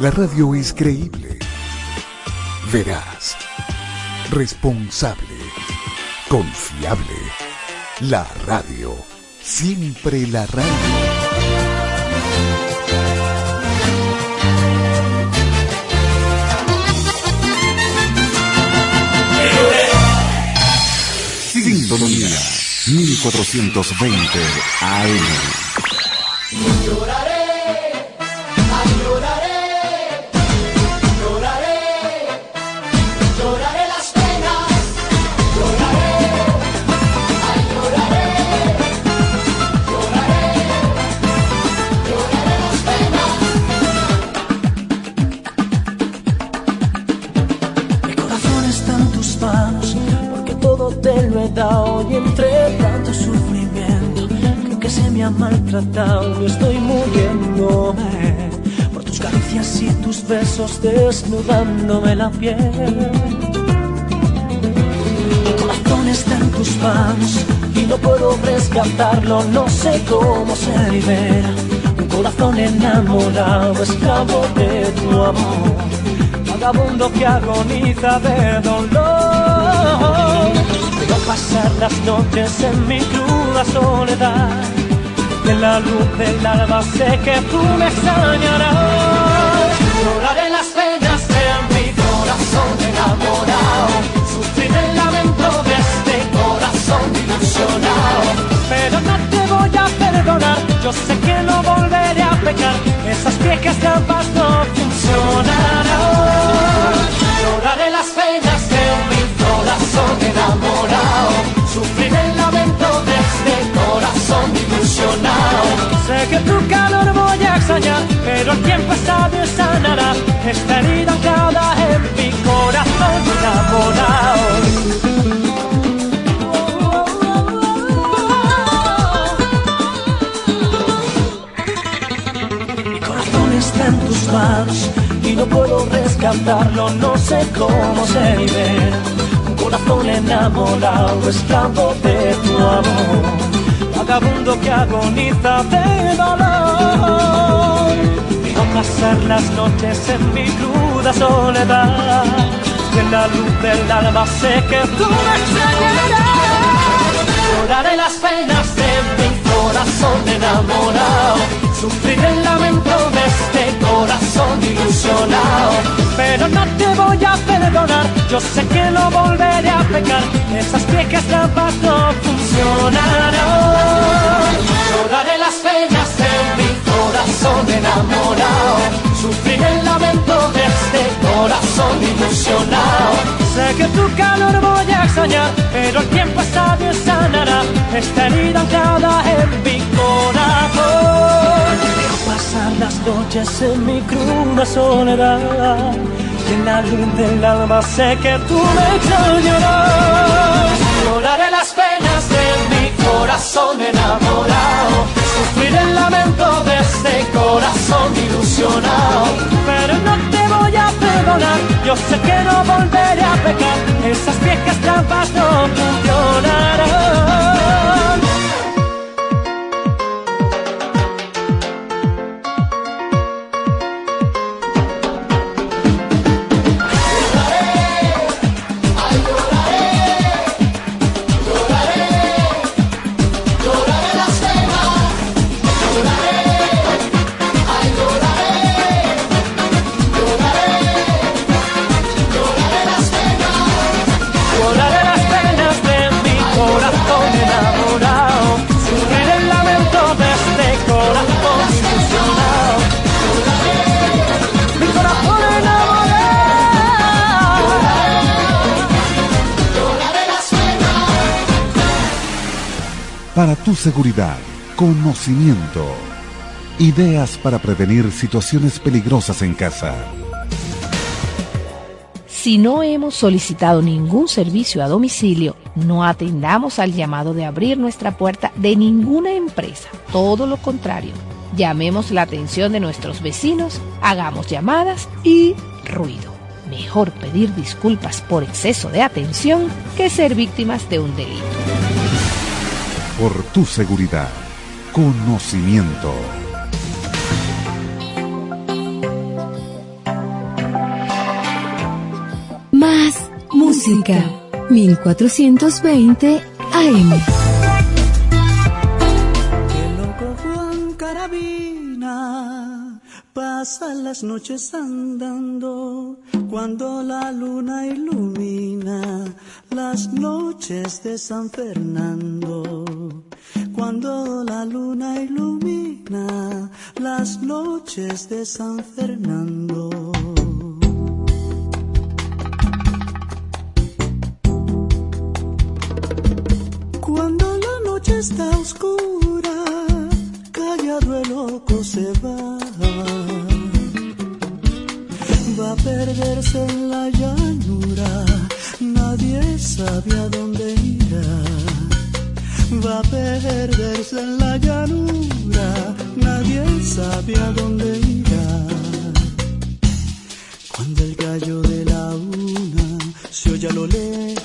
La radio es creíble, veraz, responsable, confiable. La radio, siempre la radio. Sintonía 1420 AM. Desnudándome la piel. Mi corazón está en tus manos y no puedo rescatarlo, no sé cómo se libera. Un corazón enamorado, esclavo de tu amor, vagabundo que agoniza de dolor. Veo pasar las noches en mi cruda soledad. De la luz del alba sé que tú me extrañarás. Pero no te voy a perdonar. Yo sé que no volveré a pecar. Esas viejas trampas no funcionarán. Lloraré las penas de mi corazón enamorado. Sufrir el lamento de este corazón ilusionado. Sé que tu calor voy a extrañar, pero el tiempo sabio sanará rescatarlo, no sé cómo se libera. Un corazón enamorado, esclavo de tu amor, vagabundo que agoniza de dolor. Veo pasar las noches en mi cruda soledad, en la luz del alba sé que tú me extrañarás. Lloraré las penas de mi corazón enamorado, sufriré el lamento de este corazón ilusionado. Pero no te voy a perdonar, yo sé que no volveré a pecar, esas viejas trampas no funcionarán. Lloraré las penas de mi corazón enamorado, sufriré el lamento de este corazón ilusionado. Sé que tu calor voy a extrañar, pero el tiempo sabio sanará esta herida anclada en mi corazón. noches en mi cruda soledad. Y en la luz del alma sé que tú me extrañarás. Lloraré las penas de mi corazón enamorado. Sufrir el lamento de este corazón ilusionado. Pero no te perdonar. Yo sé que no volveré a pecar. Esas viejas trampas no funcionarán. Seguridad, conocimiento. Ideas para prevenir situaciones peligrosas en casa. Si no hemos solicitado ningún servicio a domicilio, no atendamos al llamado de abrir nuestra puerta de ninguna empresa. Todo lo contrario, llamemos la atención de nuestros vecinos, hagamos llamadas y ruido. Mejor pedir disculpas por exceso de atención que ser víctimas de un delito por tu seguridad. Conocimiento. Más música. 1420 AM. Pasa las noches andando cuando la luna ilumina las noches de San Fernando. Cuando la luna ilumina las noches de San Fernando. Cuando la noche está oscura, callado el loco se va va a perderse en la llanura, nadie sabe a dónde irá. Va a perderse en la llanura, nadie sabe a dónde irá. Cuando el gallo de la una se oye a lo lejos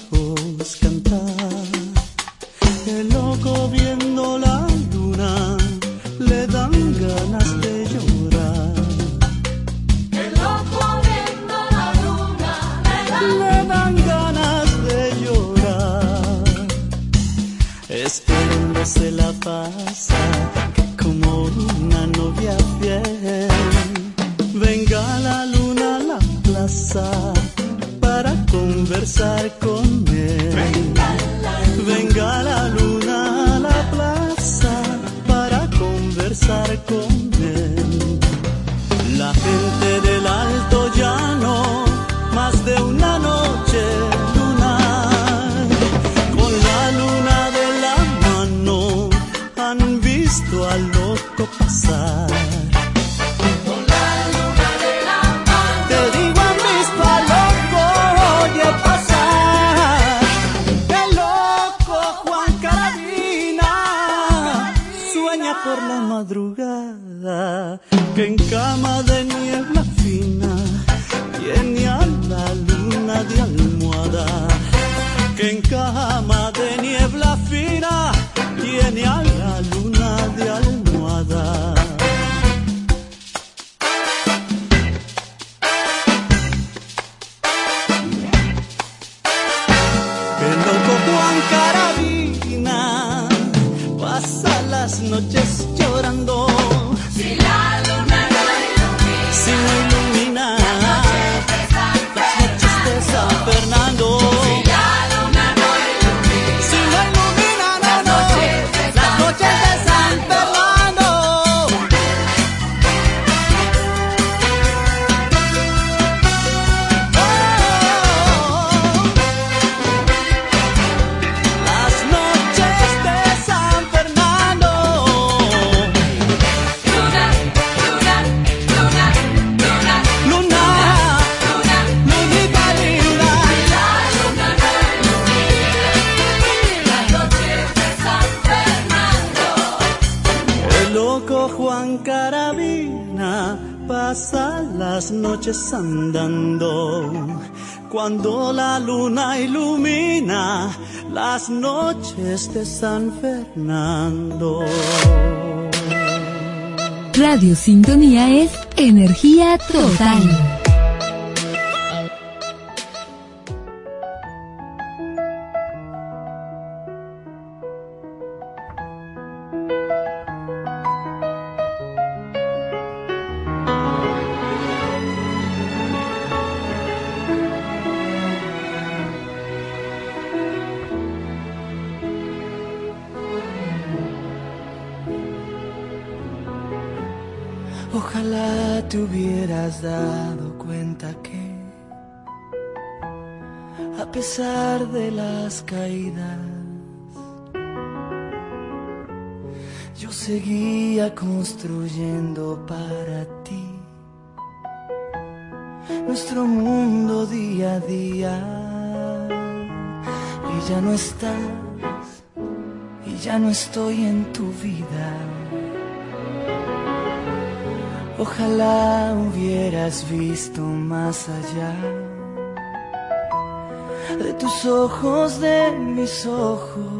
andando. Cuando la luna ilumina las noches de San Fernando. Radio Sintonía es energía total. Seguía construyendo para ti. Nuestro mundo día a día. Y ya no estás y ya no estoy en tu vida. Ojalá hubieras visto más allá de tus ojos, de mis ojos,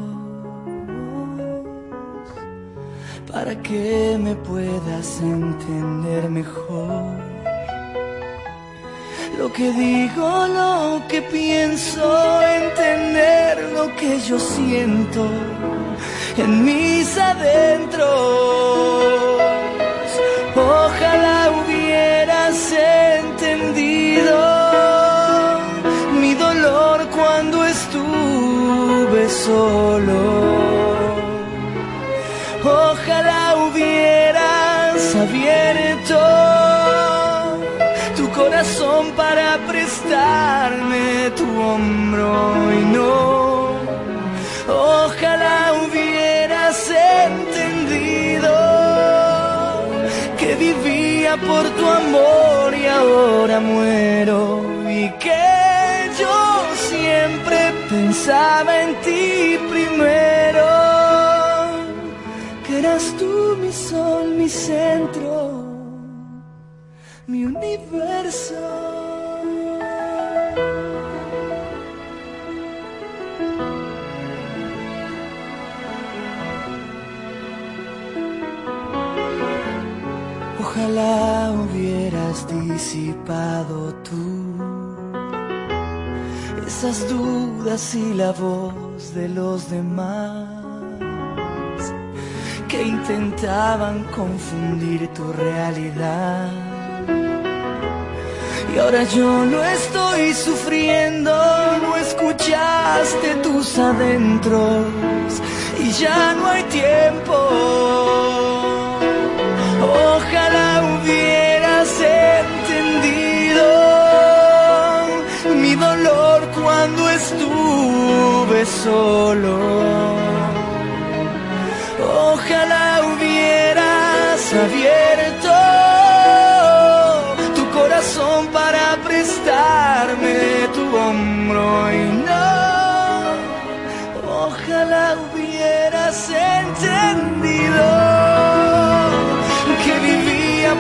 para que me puedas entender mejor. Lo que digo, lo que pienso, entender lo que yo siento en mis adentros por tu amor y ahora muero y que yo siempre pensaba en ti primero, que eras tú mi sol, mi centro, mi universo. Tú esas dudas y la voz de los demás que intentaban confundir tu realidad. Y ahora yo no estoy sufriendo, no escuchaste tus adentros y ya no hay tiempo Ojalá hubieras solo. Ojalá hubieras abierto tu corazón para prestarme tu hombro y no. Ojalá hubieras entendido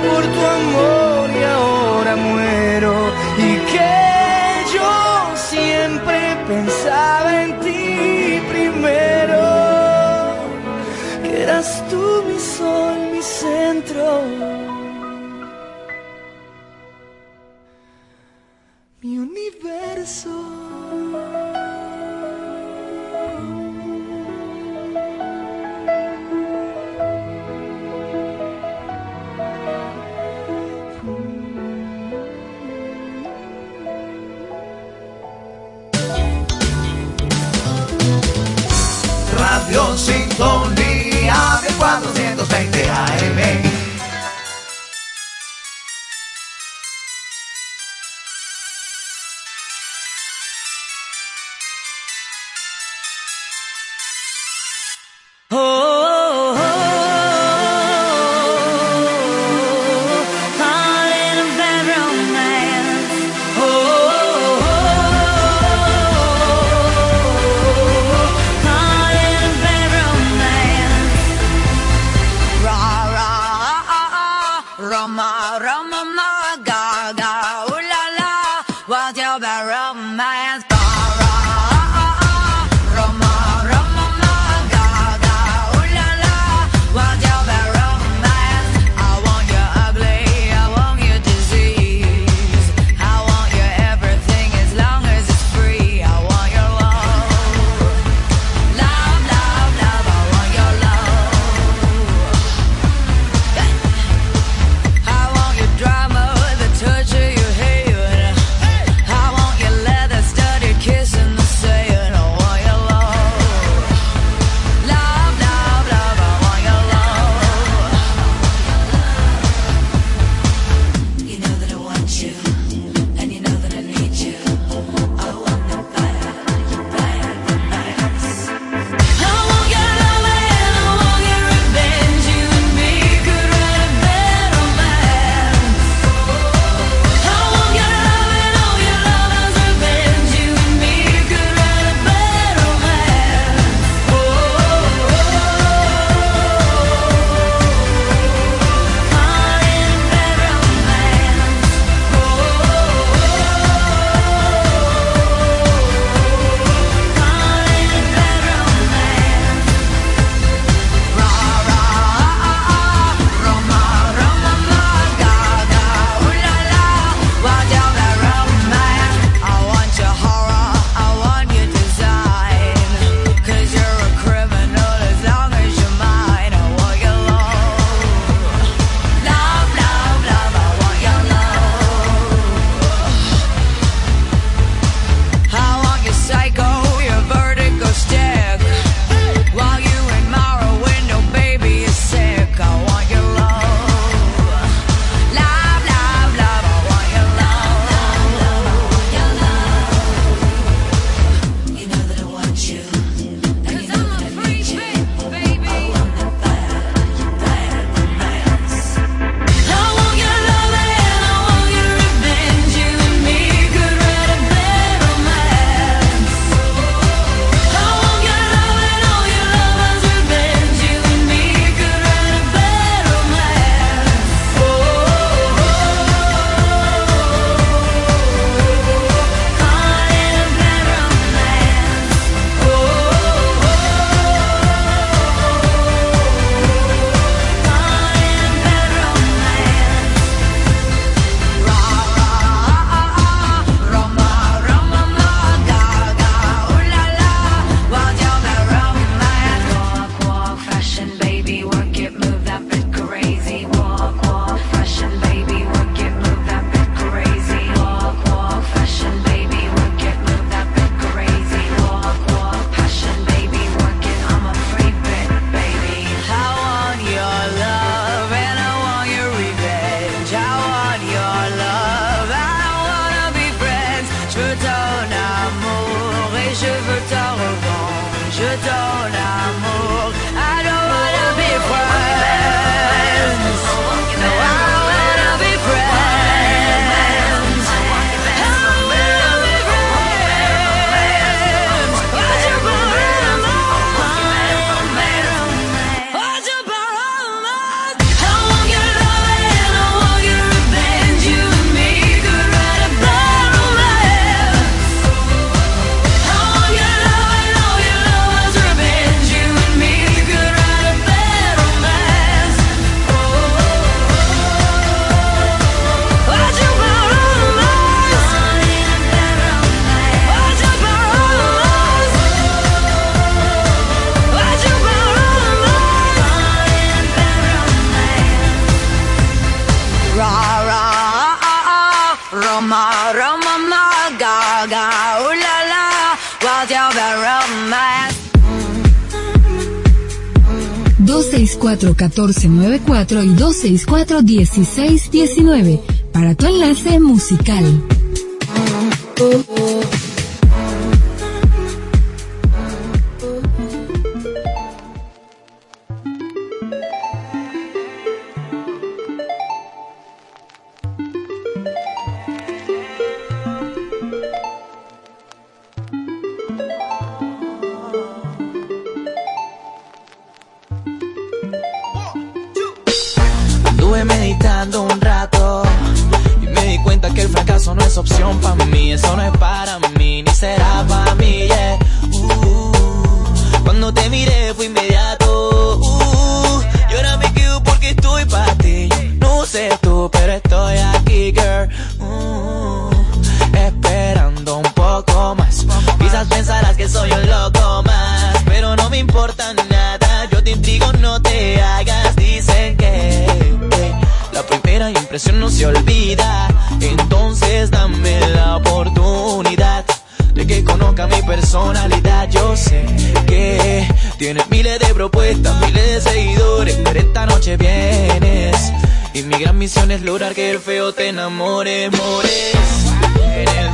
por tu amor 264-1494 y 264-1619 para tu enlace musical. eso no es para mí, ni será pa' mí, yeah. Uh, cuando te miré fue inmediato, uh, y ahora me quedo porque estoy para ti. No sé tú, pero estoy aquí, girl. Uh, esperando un poco más. Quizás pensarás que soy un loco más, pero no me importa nada. Yo te intrigo, no te hagas. Dicen que la primera impresión no se olvida. personalidad, yo sé que tienes miles de propuestas, miles de seguidores, pero esta noche vienes. Y mi gran misión es lograr que el feo te enamore, mores. En el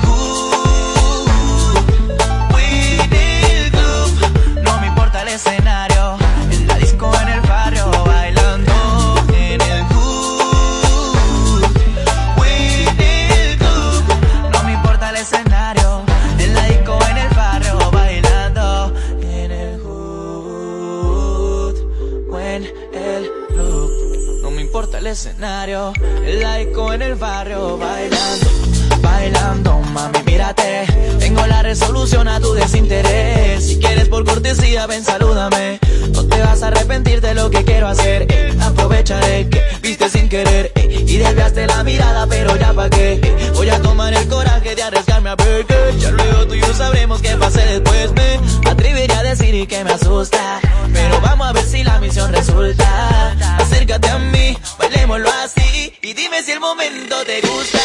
escenario, el laico en el barrio bailando, bailando, mami, mírate. Tengo la resolución a tu desinterés. Si quieres por cortesía, ven, salúdame. No te vas a arrepentir de lo que quiero hacer. Eh. Aprovecharé que viste sin querer eh. y desviaste la mirada, pero ya pa' qué. Eh. Voy a tomar el coraje de arriesgarme a ver que ya luego tú y yo sabremos qué pasé después. Me atrevería a decir y que me asusta, pero vamos a ver si la misión resulta. Acércate a mí pues Bailémoslo así y dime si el momento te gusta.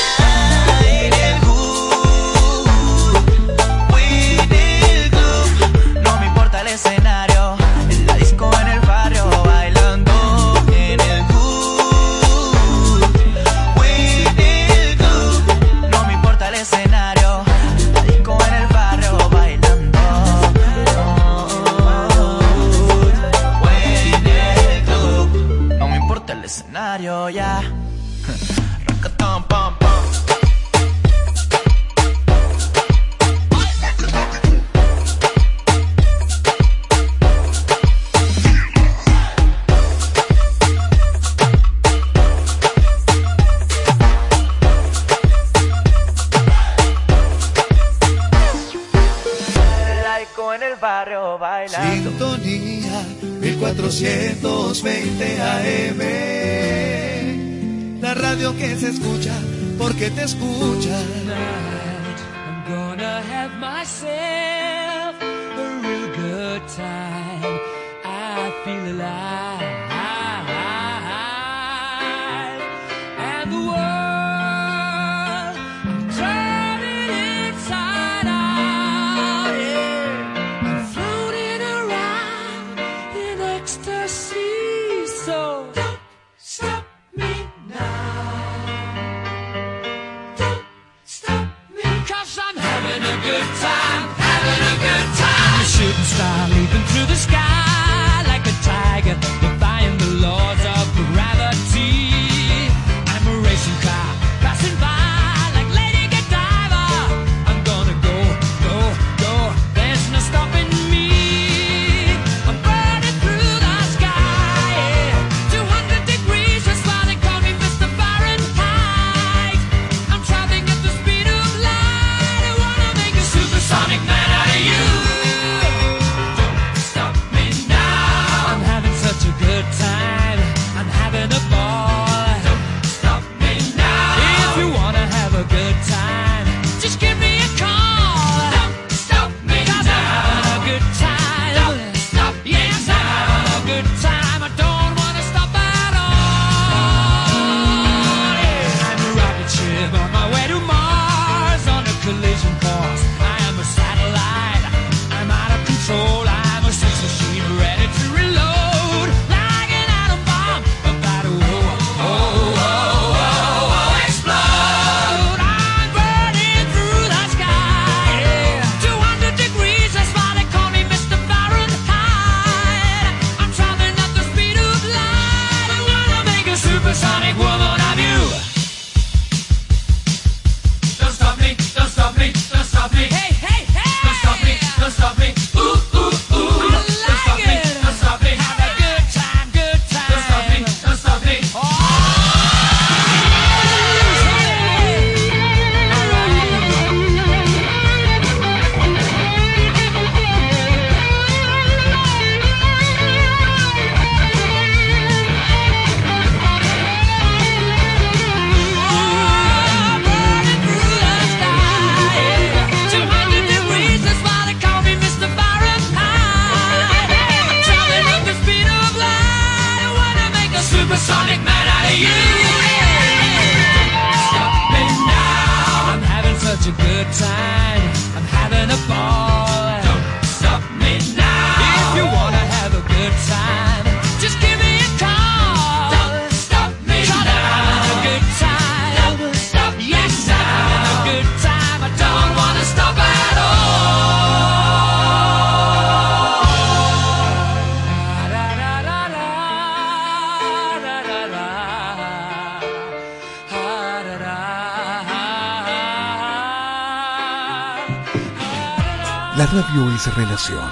La radio es relación,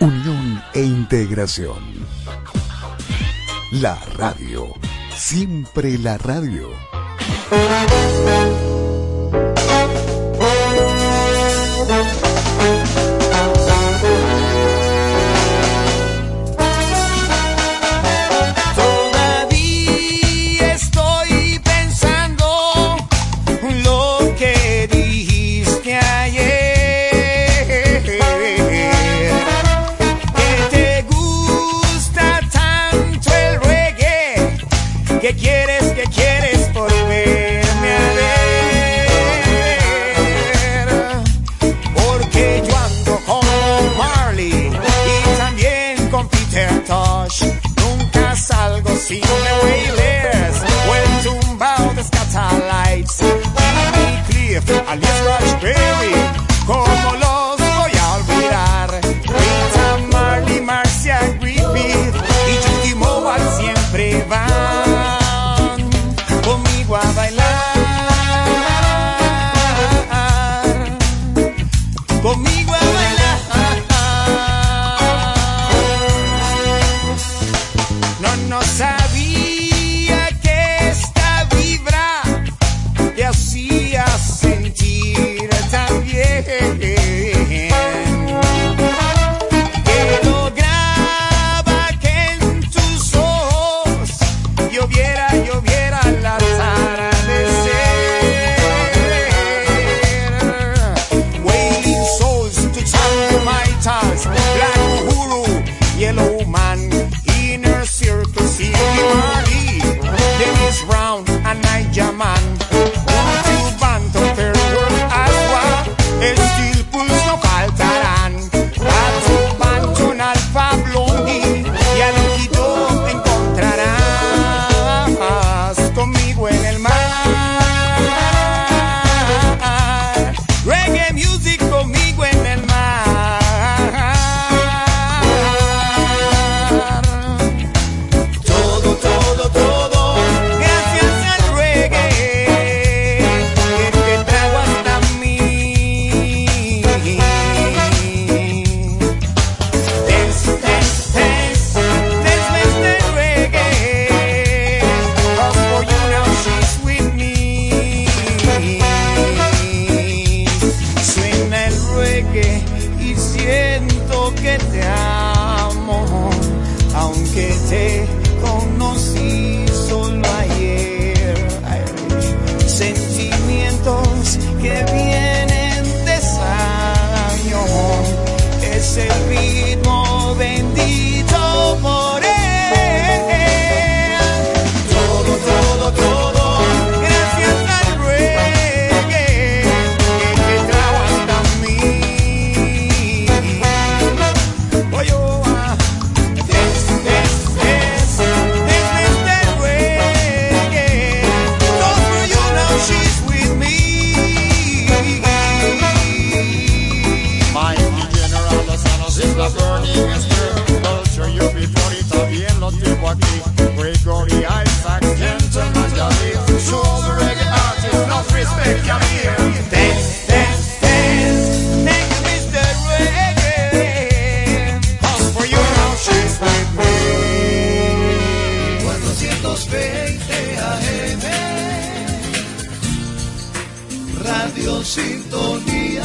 unión e integración. La radio, siempre la radio. sintonía.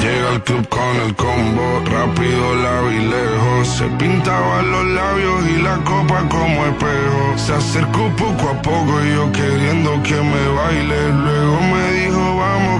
Llega al club con el combo, rápido la vi lejos. Se pintaba los labios y la copa como espejo. Se acercó poco a poco y yo queriendo que me baile. Luego me dijo, vamos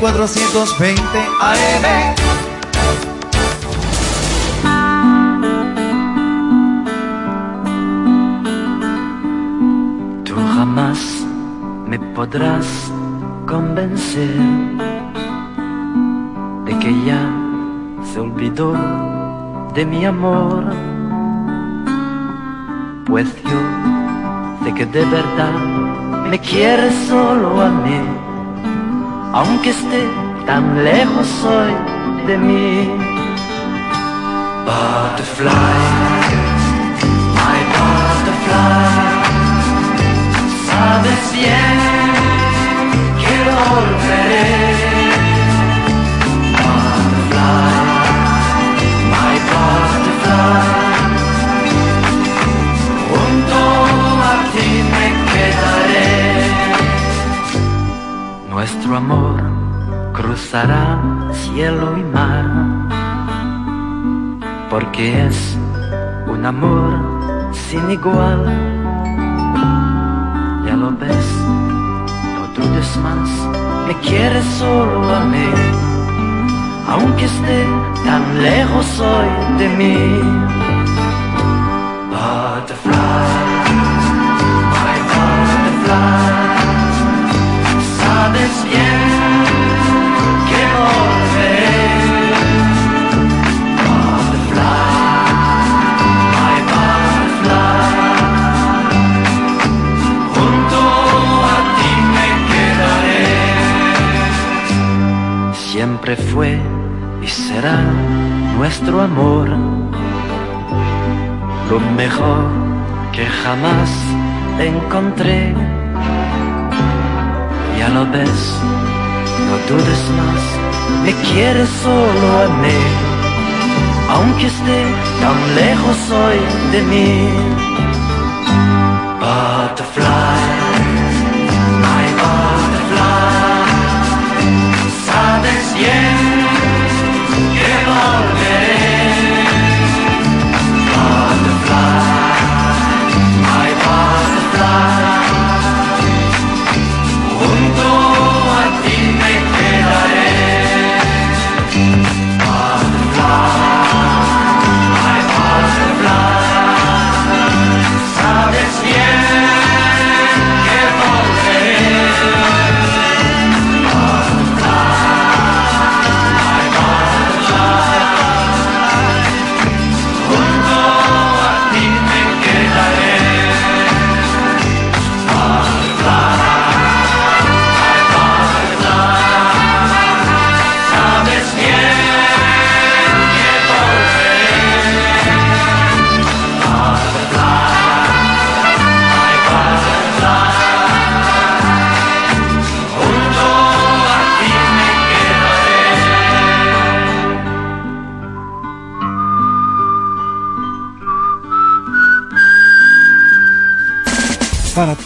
1420 AM. Tú jamás me podrás convencer de que ya se olvidó de mi amor. Pues yo sé que de verdad me quieres solo a mí, aunque esté tan lejos hoy de mí. Butterfly, amor sin igual. Ya lo ves, no dudes más, me quieres solo a mí, aunque esté tan lejos hoy de mí. Butterfly, my butterfly, sabes bien Fue y será nuestro amor lo mejor que jamás encontré. Ya lo ves, no dudes más, me quieres solo a mí, aunque esté tan lejos hoy de mí. Sabes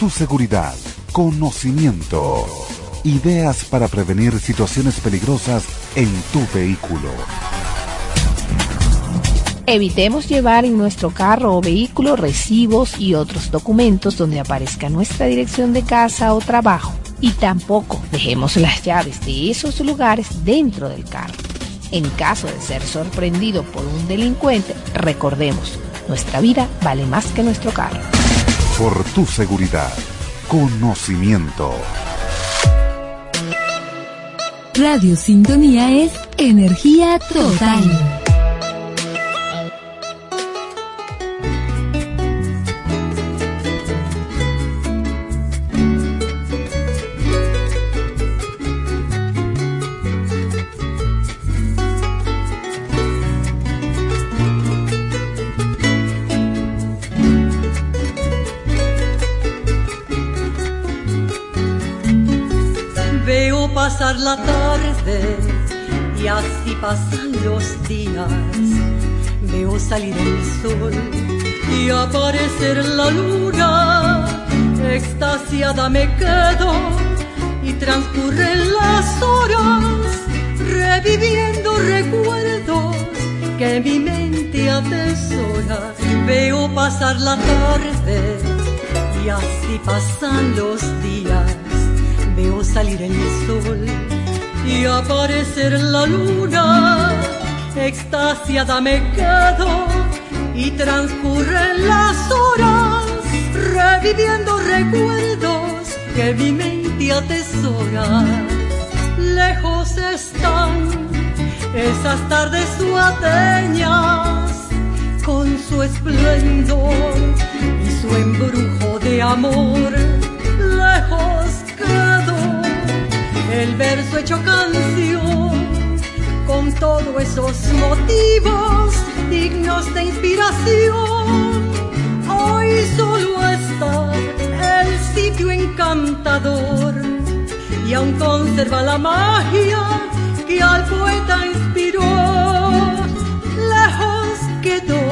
Seguridad, conocimiento. Ideas para prevenir situaciones peligrosas en tu vehículo. Evitemos llevar en nuestro carro o vehículo recibos y otros documentos donde aparezca nuestra dirección de casa o trabajo. Y tampoco dejemos las llaves de esos lugares dentro del carro. En caso de ser sorprendido por un delincuente, recordemos, nuestra vida vale más que nuestro carro. Por tu seguridad, conocimiento. Radio Sintonía es energía total. Salir el sol y aparecer la luna. Extasiada me quedo y transcurren las horas reviviendo recuerdos que mi mente atesora. Veo pasar la tarde y así pasan los días Veo salir el sol y aparecer la luna. Extasiada me quedo y transcurren las horas reviviendo recuerdos que mi mente atesora. Lejos están esas tardes suateñas con su esplendor y su embrujo de amor. Lejos el verso hecho canción, con todos esos motivos dignos de inspiración. Hoy solo está el sitio encantador y aún conserva la magia que al poeta inspiró. Lejos quedó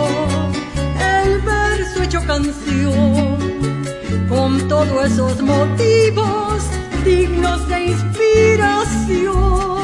el verso hecho canción, con todos esos motivos dignos de inspiración.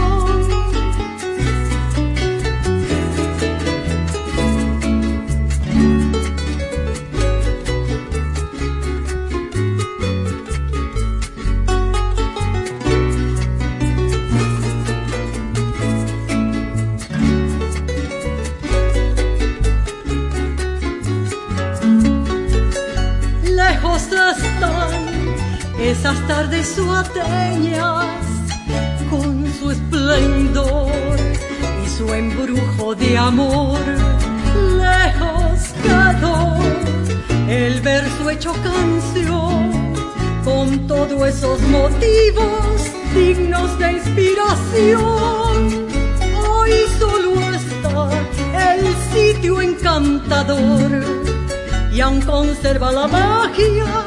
Esas tardes suateñas con su esplendor y su embrujo de amor. Lejos quedó el verso hecho canción con todos esos motivos dignos de inspiración. Hoy solo está el sitio encantador y aún conserva la magia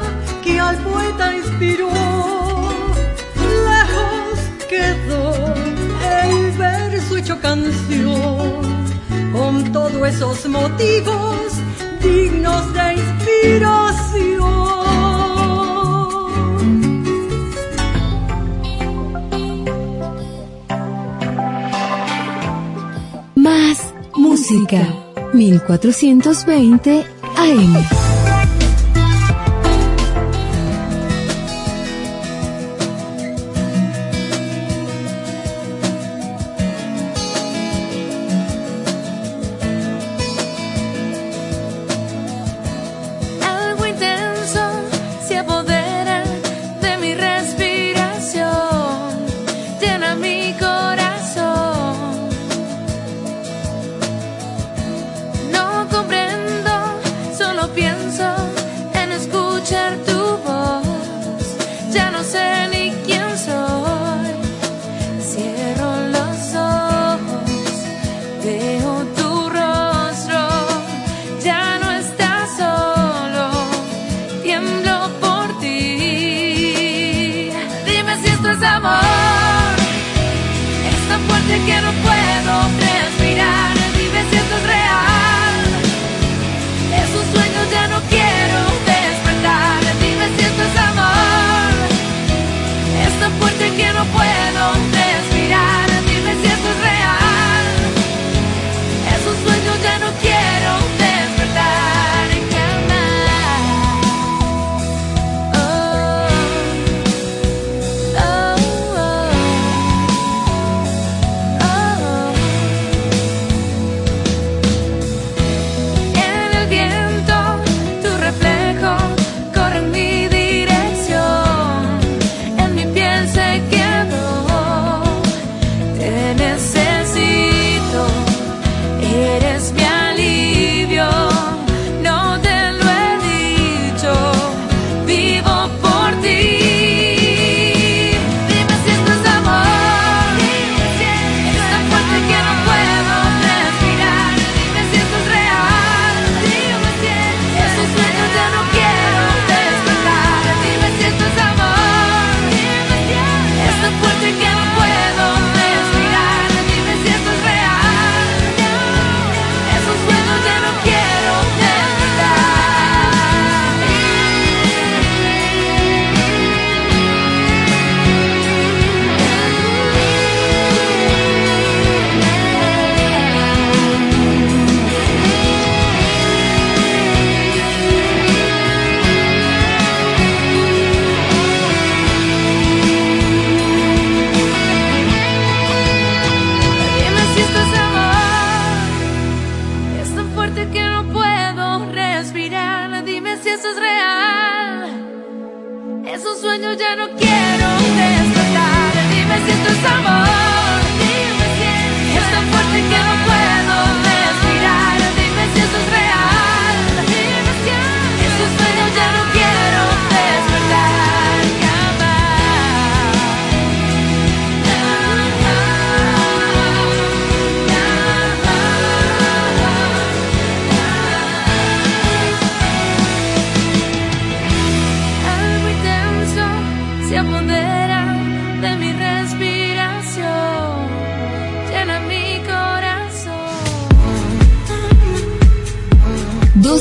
que al poeta inspiró. Lejos quedó el verso hecho canción, con todos esos motivos dignos de inspiración. Más música, 1420 AM.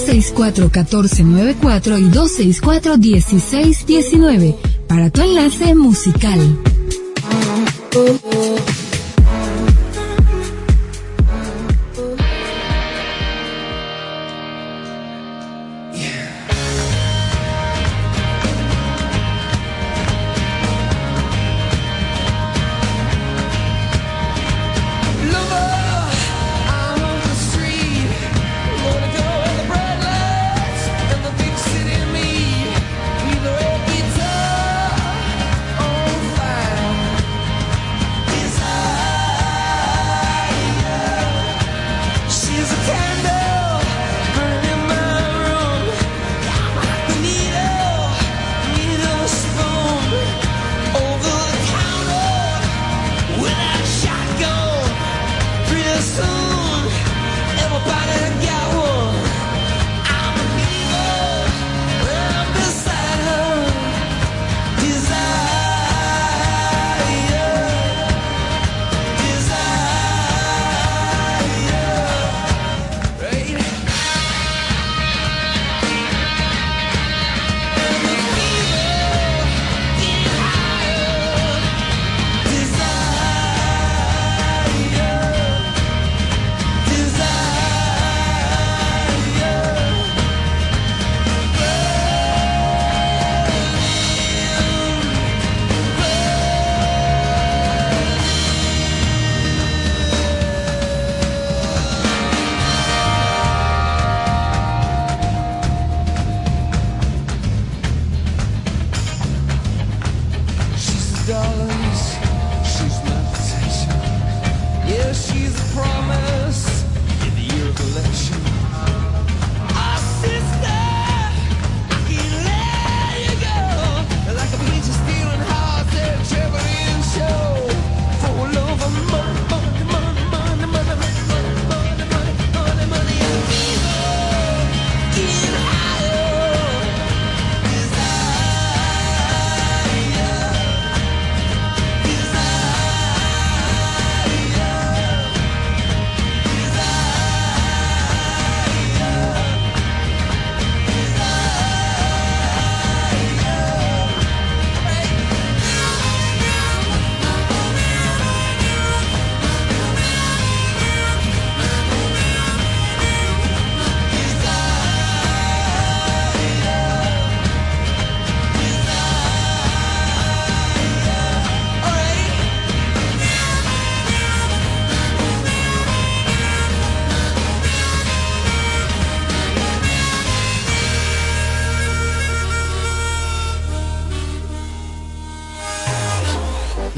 264-1494 y 264-1619 para tu enlace musical.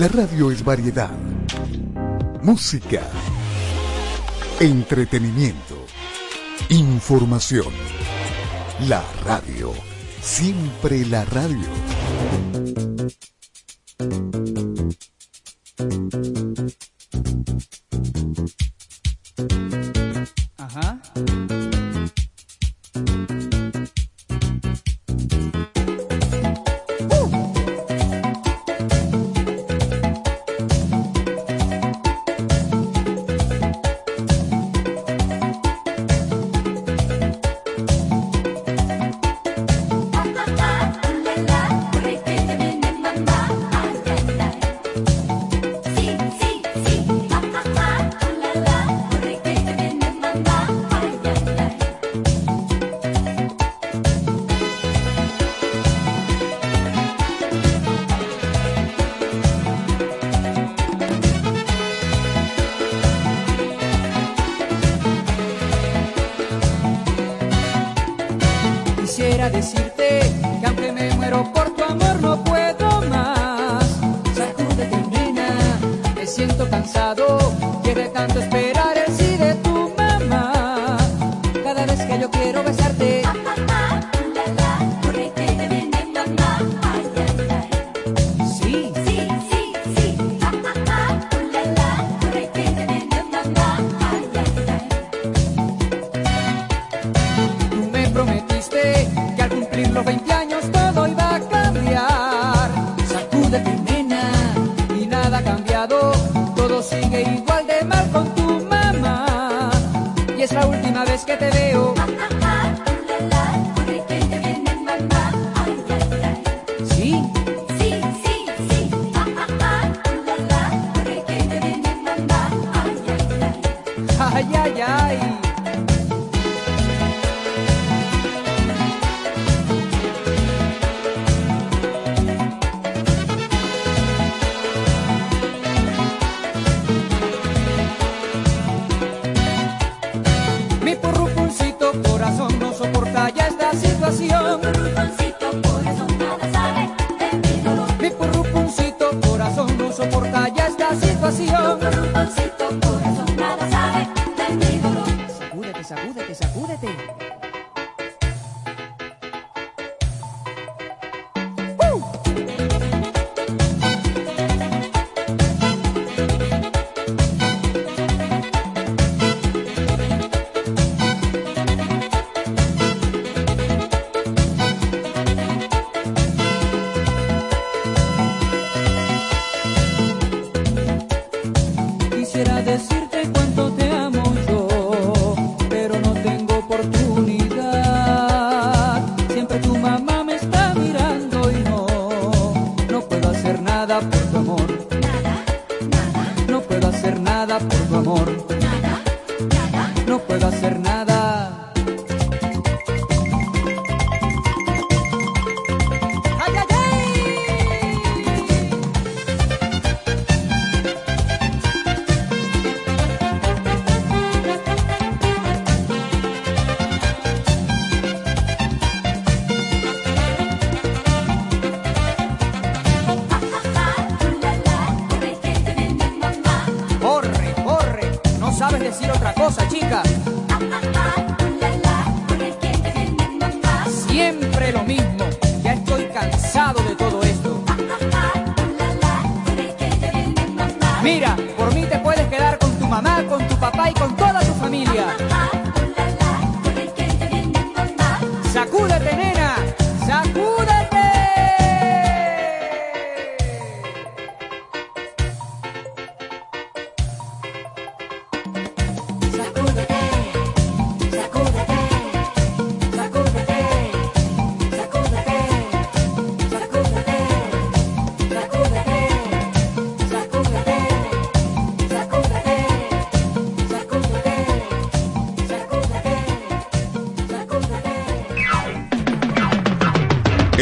La radio es variedad, música, entretenimiento, información. La radio, siempre la radio.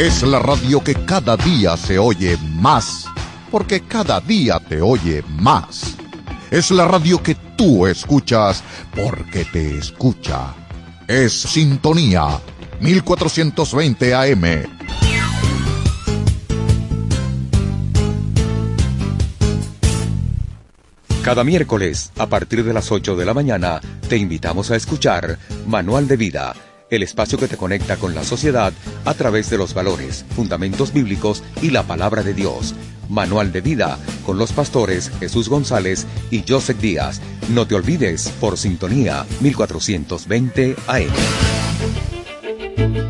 Es la radio que cada día se oye más, porque cada día te oye más. Es la radio que tú escuchas, porque te escucha. Es Sintonía 1420 AM. Cada miércoles, a partir de las 8 de la mañana, te invitamos a escuchar Manual de Vida, el espacio que te conecta con la sociedad a través de los valores, fundamentos bíblicos y la palabra de Dios. Manual de Vida, con los pastores Jesús González y Joseph Díaz. No te olvides, por sintonía 1420 AM.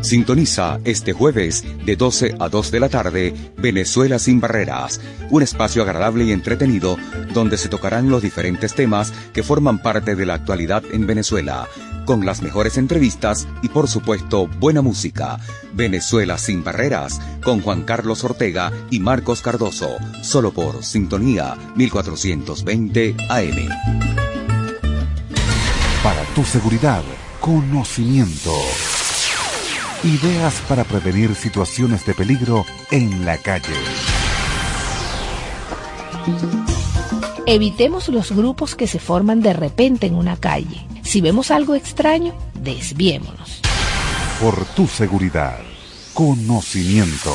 Sintoniza este jueves de 12 a 2 de la tarde Venezuela sin barreras, un espacio agradable y entretenido donde se tocarán los diferentes temas que forman parte de la actualidad en Venezuela, con las mejores entrevistas y por supuesto buena música. Venezuela sin barreras con Juan Carlos Ortega y Marcos Cardoso, solo por Sintonía 1420 AM. Para tu seguridad, conocimiento. Ideas para prevenir situaciones de peligro en la calle. Evitemos los grupos que se forman de repente en una calle. Si vemos algo extraño, desviémonos. Por tu seguridad, conocimiento.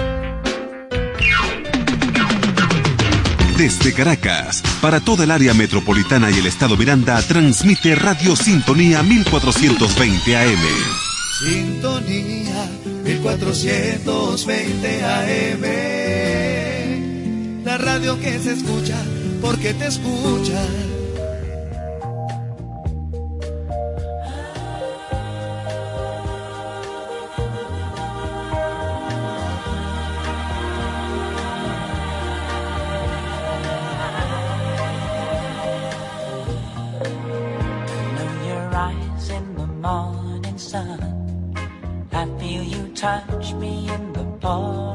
Desde Caracas, para toda el área metropolitana y el estado Miranda, transmite Radio Sintonía 1420 AM. Sintonía 1420 AM. La radio que se escucha porque te escucha touch me in the palm.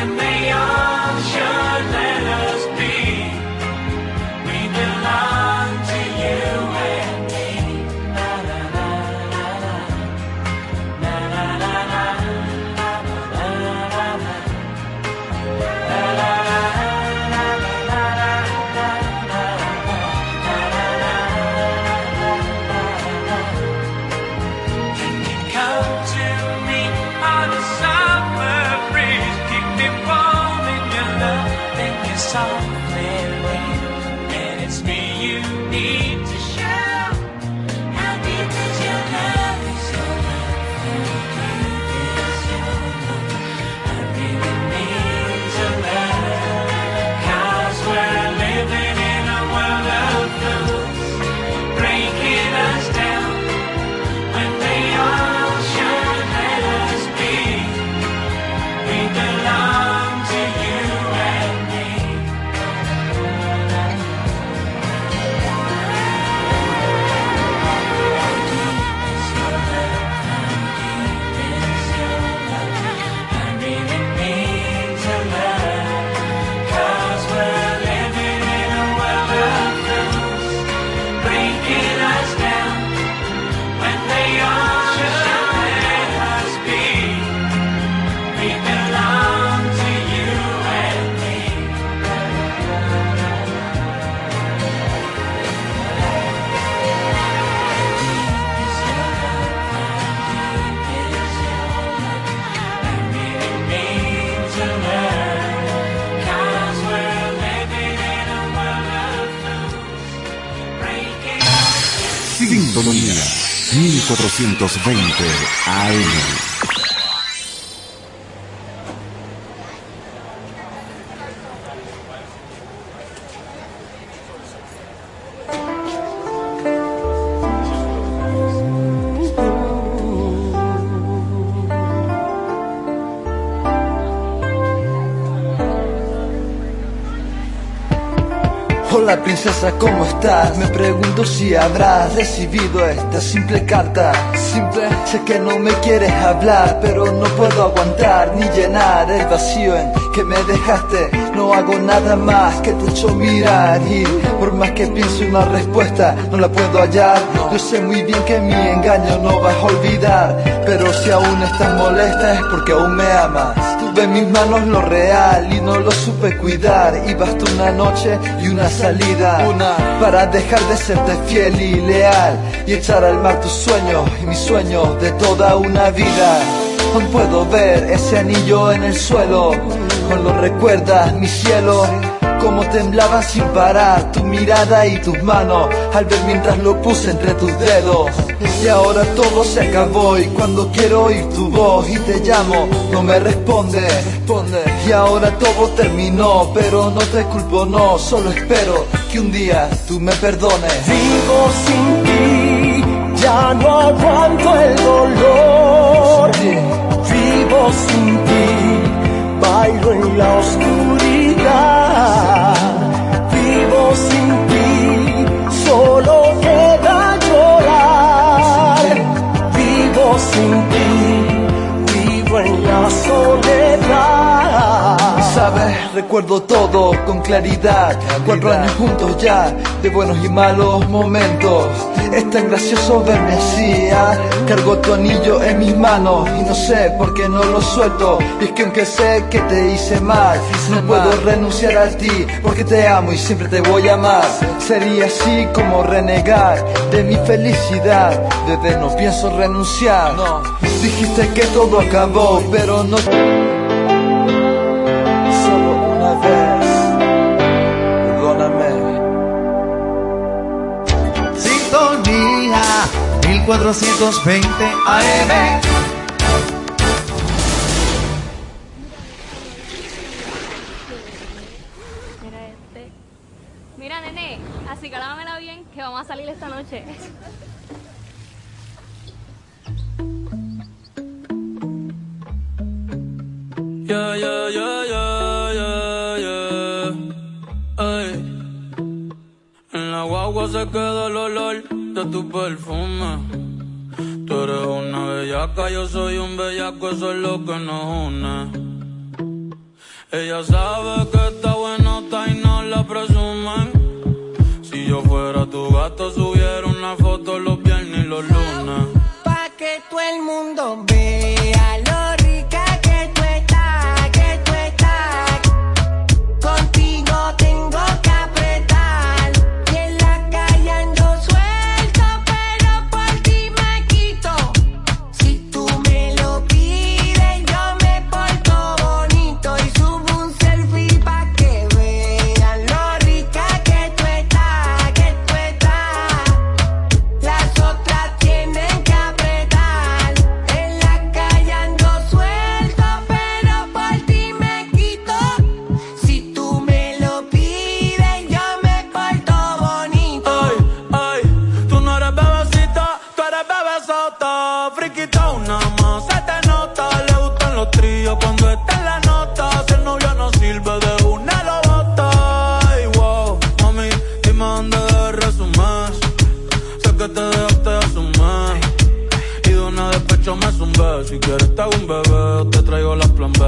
And they all should let us be. 420 AM. Hola princesa, ¿cómo estás? Me pregunto si habrás recibido esta simple carta. Simple, sé que no me quieres hablar, pero no puedo aguantar ni llenar el vacío en que me dejaste. No hago nada más que te echo mirar y por más que piense una respuesta, no la puedo hallar. Yo sé muy bien que mi engaño no vas a olvidar, pero si aún estás molesta es porque aún me amas. Tuve en mis manos lo real y no lo supe cuidar y bastó una noche y una salida una para dejar de serte fiel y leal y echar al mar tus sueños y mis sueños de toda una vida. Aún puedo ver ese anillo en el suelo, aún lo recuerdas mi cielo, como temblaba sin parar tu mirada y tus manos al ver mientras lo puse entre tus dedos. Y ahora todo se acabó y cuando quiero oír tu voz y te llamo no me responde, responde. Y ahora todo terminó, pero no te culpo, no, solo espero que un día tú me perdones. Vivo sin ti, ya no aguanto el dolor. Vivo sin ti, bailo en la oscuridad. Vivo sin ti, solo queda llorar. Vivo sin ti, vivo en la soledad. Sabes, recuerdo todo con claridad. Cuatro años juntos ya, de buenos y malos momentos. Es tan gracioso verme así. ah. Cargo tu anillo en mis manos y no sé por qué no lo suelto. Y es que aunque sé que te hice mal, no puedo renunciar a ti porque te amo y siempre te voy a amar. Sería así como renegar de mi felicidad. Bebé, no pienso renunciar. No, dijiste que todo acabó, pero no. Solo una vez, 1420 AM. Mira este. Mira, nene, así que lámela bien que vamos a salir esta noche. Yeah, yeah, yeah, yeah, yeah, yeah. Ay. En la guagua se queda el olor de tu perfume. Yo soy un bellaco, eso es lo que nos une. Ella sabe que está buenota y no la presumen. Si yo fuera tu gato, subiera una foto los viernes y los lunes. Pa' que todo el mundo Si quieres te hago un bebé, te traigo las plan B.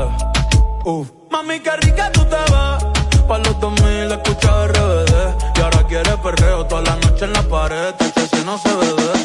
Uf. Mami, qué rica tú te ves. Pa' los 2000 escucha RBD. Y ahora quieres perreo toda la noche en la pared. Este si no se ve